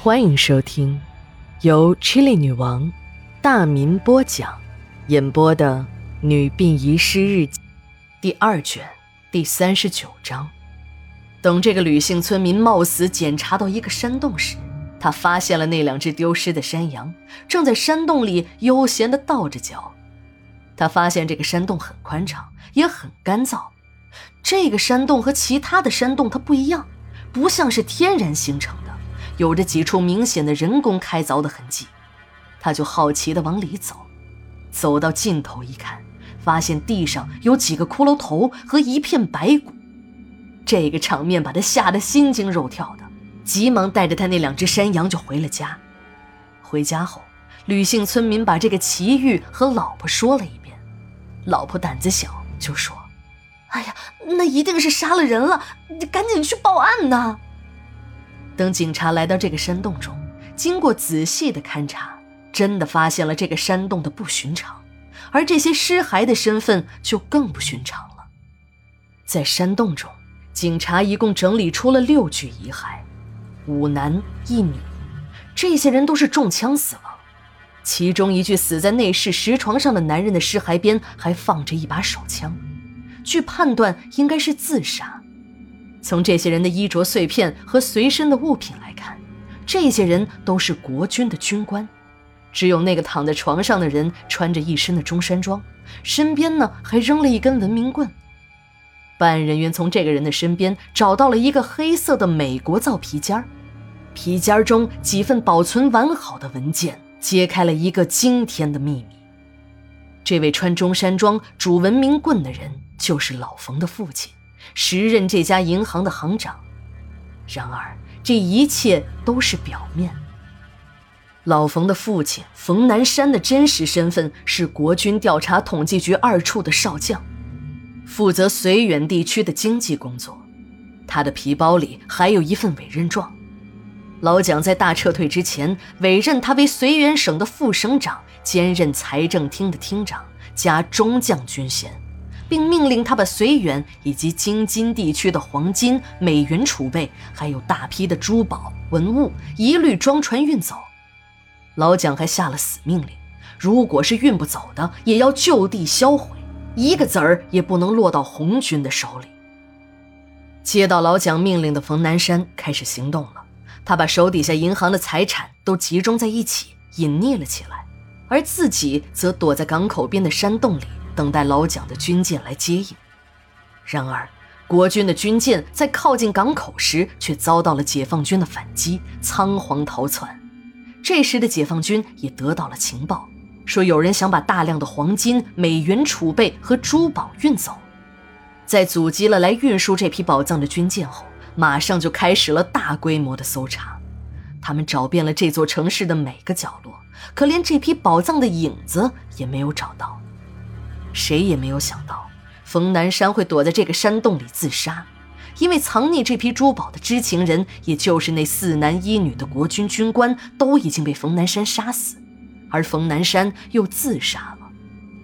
欢迎收听由 Chili 女王大民播讲、演播的《女病遗失日记》第二卷第三十九章。等这个吕姓村民冒死检查到一个山洞时，他发现了那两只丢失的山羊正在山洞里悠闲地倒着脚。他发现这个山洞很宽敞，也很干燥。这个山洞和其他的山洞它不一样，不像是天然形成的。有着几处明显的人工开凿的痕迹，他就好奇地往里走，走到尽头一看，发现地上有几个骷髅头和一片白骨，这个场面把他吓得心惊肉跳的，急忙带着他那两只山羊就回了家。回家后，吕姓村民把这个奇遇和老婆说了一遍，老婆胆子小，就说：“哎呀，那一定是杀了人了，你赶紧去报案呐！”等警察来到这个山洞中，经过仔细的勘察，真的发现了这个山洞的不寻常，而这些尸骸的身份就更不寻常了。在山洞中，警察一共整理出了六具遗骸，五男一女，这些人都是中枪死亡，其中一具死在内室石床上的男人的尸骸边还放着一把手枪，据判断应该是自杀。从这些人的衣着碎片和随身的物品来看，这些人都是国军的军官，只有那个躺在床上的人穿着一身的中山装，身边呢还扔了一根文明棍。办案人员从这个人的身边找到了一个黑色的美国造皮夹皮夹中几份保存完好的文件揭开了一个惊天的秘密：这位穿中山装、拄文明棍的人就是老冯的父亲。时任这家银行的行长，然而这一切都是表面。老冯的父亲冯南山的真实身份是国军调查统计局二处的少将，负责绥远地区的经济工作。他的皮包里还有一份委任状，老蒋在大撤退之前委任他为绥远省的副省长，兼任财政厅的厅长，加中将军衔。并命令他把绥远以及京津地区的黄金、美元储备，还有大批的珠宝文物，一律装船运走。老蒋还下了死命令：如果是运不走的，也要就地销毁，一个子儿也不能落到红军的手里。接到老蒋命令的冯南山开始行动了，他把手底下银行的财产都集中在一起，隐匿了起来，而自己则躲在港口边的山洞里。等待老蒋的军舰来接应，然而国军的军舰在靠近港口时，却遭到了解放军的反击，仓皇逃窜。这时的解放军也得到了情报，说有人想把大量的黄金、美元储备和珠宝运走。在阻击了来运输这批宝藏的军舰后，马上就开始了大规模的搜查。他们找遍了这座城市的每个角落，可连这批宝藏的影子也没有找到。谁也没有想到，冯南山会躲在这个山洞里自杀，因为藏匿这批珠宝的知情人，也就是那四男一女的国军军官，都已经被冯南山杀死，而冯南山又自杀了，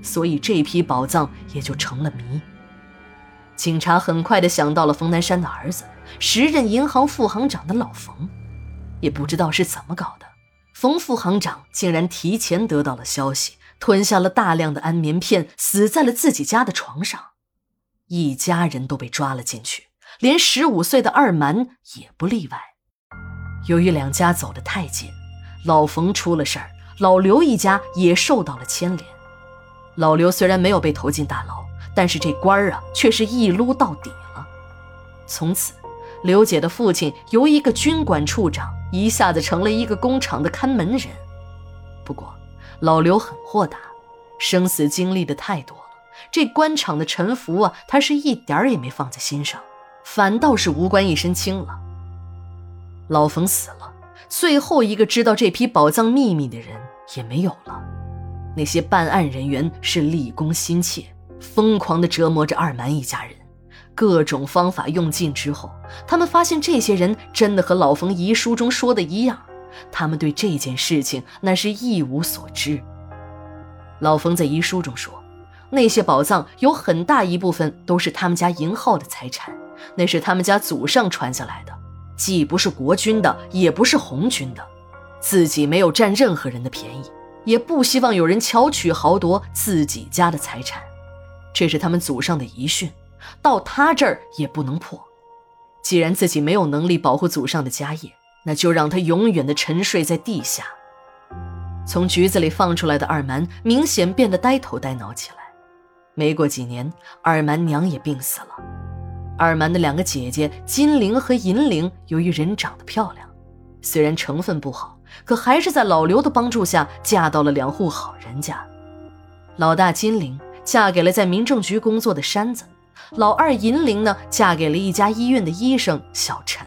所以这批宝藏也就成了谜。警察很快的想到了冯南山的儿子，时任银行副行长的老冯，也不知道是怎么搞的，冯副行长竟然提前得到了消息。吞下了大量的安眠片，死在了自己家的床上，一家人都被抓了进去，连十五岁的二蛮也不例外。由于两家走得太近，老冯出了事儿，老刘一家也受到了牵连。老刘虽然没有被投进大牢，但是这官儿啊，却是一撸到底了。从此，刘姐的父亲由一个军管处长，一下子成了一个工厂的看门人。不过，老刘很豁达，生死经历的太多了，这官场的沉浮啊，他是一点儿也没放在心上，反倒是无官一身轻了。老冯死了，最后一个知道这批宝藏秘密的人也没有了。那些办案人员是立功心切，疯狂地折磨着二蛮一家人，各种方法用尽之后，他们发现这些人真的和老冯遗书中说的一样。他们对这件事情那是一无所知。老冯在遗书中说，那些宝藏有很大一部分都是他们家银号的财产，那是他们家祖上传下来的。既不是国军的，也不是红军的，自己没有占任何人的便宜，也不希望有人巧取豪夺自己家的财产，这是他们祖上的遗训，到他这儿也不能破。既然自己没有能力保护祖上的家业，那就让他永远的沉睡在地下。从局子里放出来的二蛮明显变得呆头呆脑起来。没过几年，二蛮娘也病死了。二蛮的两个姐姐金玲和银玲，由于人长得漂亮，虽然成分不好，可还是在老刘的帮助下嫁到了两户好人家。老大金玲嫁给了在民政局工作的山子。老二银玲呢，嫁给了一家医院的医生小陈。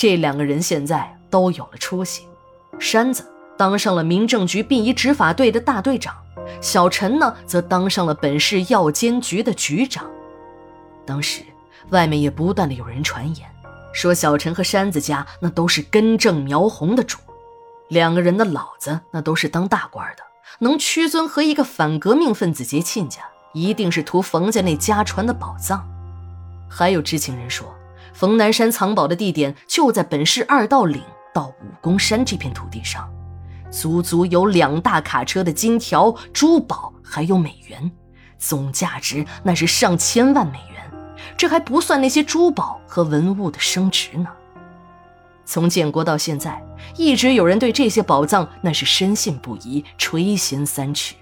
这两个人现在都有了出息。山子当上了民政局殡仪执法队的大队长，小陈呢，则当上了本市药监局的局长。当时外面也不断的有人传言，说小陈和山子家那都是根正苗红的主，两个人的老子那都是当大官的，能屈尊和一个反革命分子结亲家。一定是图冯家那家传的宝藏。还有知情人说，冯南山藏宝的地点就在本市二道岭到武功山这片土地上，足足有两大卡车的金条、珠宝还有美元，总价值那是上千万美元。这还不算那些珠宝和文物的升值呢。从建国到现在，一直有人对这些宝藏那是深信不疑，垂涎三尺。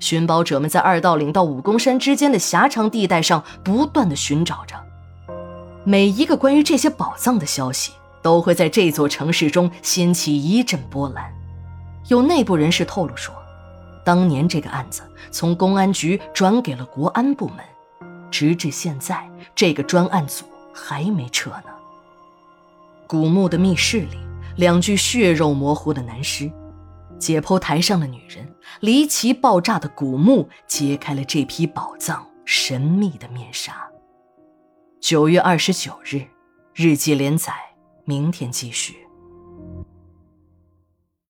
寻宝者们在二道岭到武功山之间的狭长地带上不断的寻找着，每一个关于这些宝藏的消息都会在这座城市中掀起一阵波澜。有内部人士透露说，当年这个案子从公安局转给了国安部门，直至现在，这个专案组还没撤呢。古墓的密室里，两具血肉模糊的男尸。解剖台上的女人，离奇爆炸的古墓揭开了这批宝藏神秘的面纱。九月二十九日，日记连载，明天继续。